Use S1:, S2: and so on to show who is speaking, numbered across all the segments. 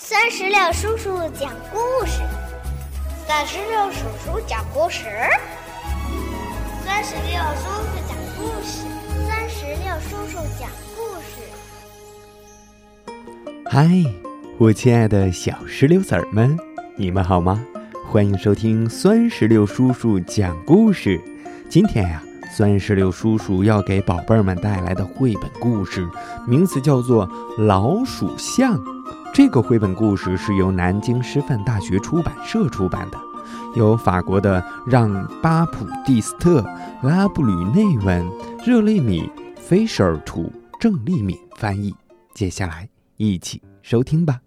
S1: 三十六叔叔讲故事，
S2: 三十六叔叔讲故事，
S1: 三十六叔叔讲故事，三十六叔叔讲故
S3: 事。嗨，我亲爱的小石榴籽儿们，你们好吗？欢迎收听酸石榴叔叔讲故事。今天呀，酸石榴叔叔要给宝贝儿们带来的绘本故事，名字叫做《老鼠象》。这个绘本故事是由南京师范大学出版社出版的，由法国的让·巴普蒂斯特·拉布吕内文，热雷米·菲舍尔图，郑丽敏翻译。接下来一起收听吧。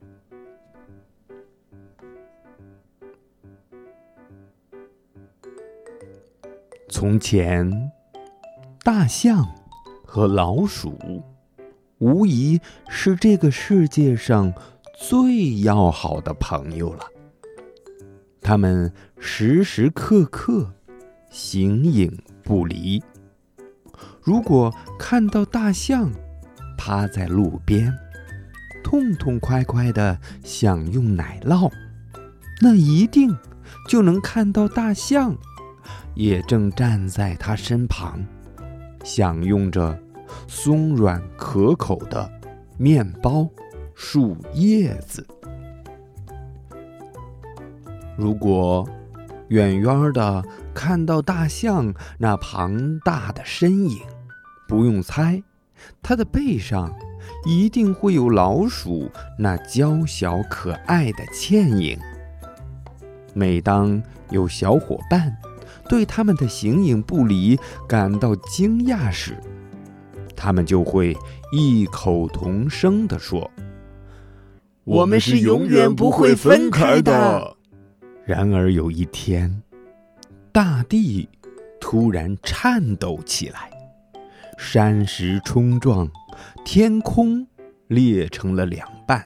S3: 从前，大象和老鼠无疑是这个世界上最要好的朋友了。他们时时刻刻形影不离。如果看到大象趴在路边，痛痛快快的享用奶酪，那一定就能看到大象。也正站在他身旁，享用着松软可口的面包、树叶子。如果远远的看到大象那庞大的身影，不用猜，它的背上一定会有老鼠那娇小可爱的倩影。每当有小伙伴，对他们的形影不离感到惊讶时，他们就会异口同声地说：“
S4: 我们是永远不会分开的。”
S3: 然而有一天，大地突然颤抖起来，山石冲撞，天空裂成了两半。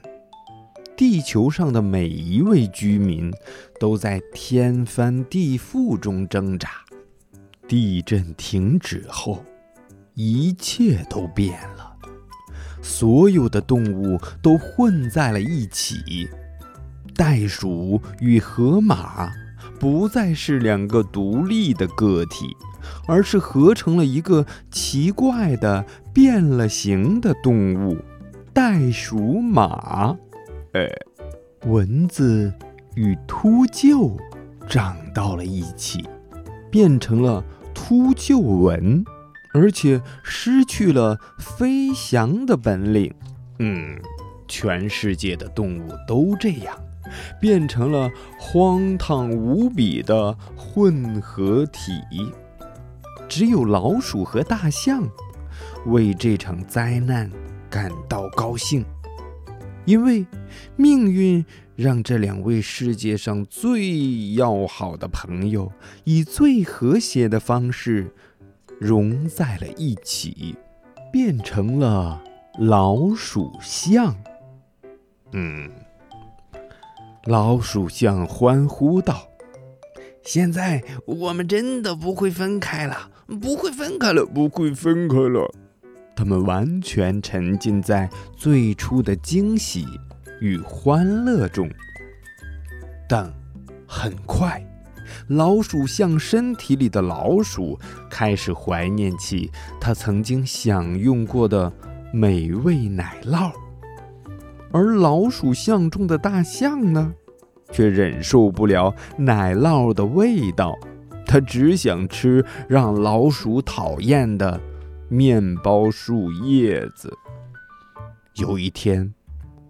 S3: 地球上的每一位居民都在天翻地覆中挣扎。地震停止后，一切都变了，所有的动物都混在了一起。袋鼠与河马不再是两个独立的个体，而是合成了一个奇怪的变了形的动物——袋鼠马。蚊子与秃鹫长到了一起，变成了秃鹫蚊，而且失去了飞翔的本领。嗯，全世界的动物都这样，变成了荒唐无比的混合体。只有老鼠和大象为这场灾难感到高兴。因为命运让这两位世界上最要好的朋友以最和谐的方式融在了一起，变成了老鼠象。嗯，老鼠象欢呼道：“现在我们真的不会分开了，不会分开了，不会分开了。”他们完全沉浸在最初的惊喜与欢乐中，但很快，老鼠象身体里的老鼠开始怀念起它曾经享用过的美味奶酪，而老鼠象中的大象呢，却忍受不了奶酪的味道，它只想吃让老鼠讨厌的。面包树叶子。有一天，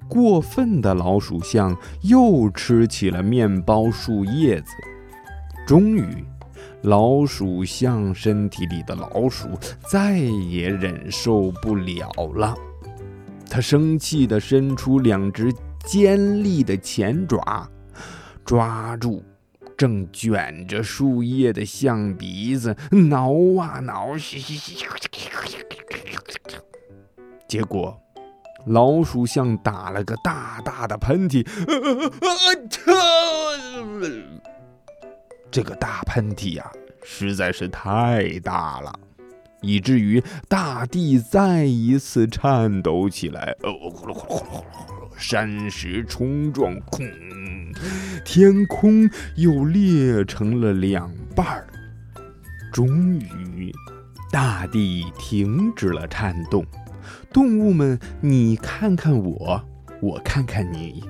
S3: 过分的老鼠象又吃起了面包树叶子。终于，老鼠象身体里的老鼠再也忍受不了了。它生气地伸出两只尖利的前爪，抓住。正卷着树叶的象鼻子挠啊挠，结果老鼠象打了个大大的喷嚏，这个大喷嚏呀实在是太大了，以至于大地再一次颤抖起来。哦，呼噜呼噜呼噜呼噜山石冲撞，空，天空又裂成了两半儿。终于，大地停止了颤动，动物们你看看我，我看看你，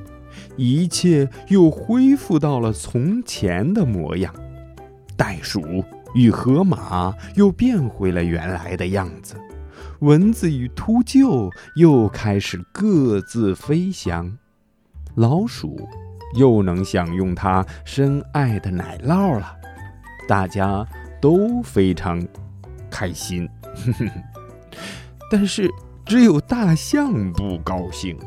S3: 一切又恢复到了从前的模样。袋鼠与河马又变回了原来的样子。蚊子与秃鹫又开始各自飞翔，老鼠又能享用它深爱的奶酪了，大家都非常开心。但是只有大象不高兴，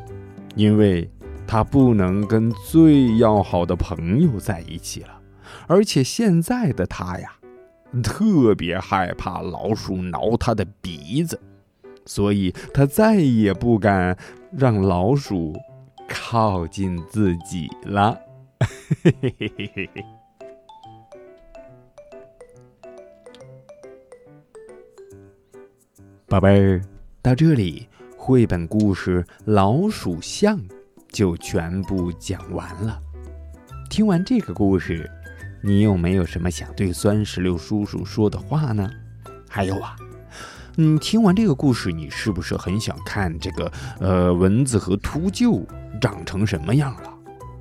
S3: 因为他不能跟最要好的朋友在一起了，而且现在的他呀，特别害怕老鼠挠他的鼻子。所以，他再也不敢让老鼠靠近自己了。嘿嘿嘿嘿嘿嘿。宝贝儿，到这里，绘本故事《老鼠象》就全部讲完了。听完这个故事，你有没有什么想对酸石榴叔叔说的话呢？还有啊。嗯，听完这个故事，你是不是很想看这个呃蚊子和秃鹫长成什么样了？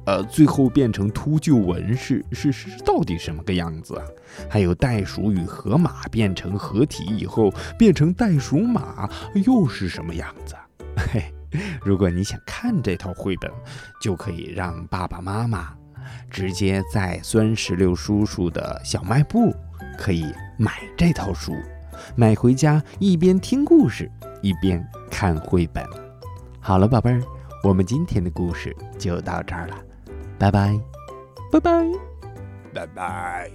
S3: 呃，最后变成秃鹫蚊是是是到底什么个样子啊？还有袋鼠与河马变成合体以后变成袋鼠马又是什么样子？嘿，如果你想看这套绘本，就可以让爸爸妈妈直接在酸石榴叔叔的小卖部可以买这套书。买回家，一边听故事，一边看绘本。好了，宝贝儿，我们今天的故事就到这儿了，拜拜，拜拜，拜拜。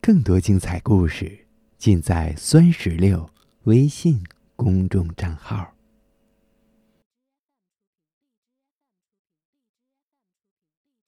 S3: 更多精彩故事尽在酸石榴微信公众账号。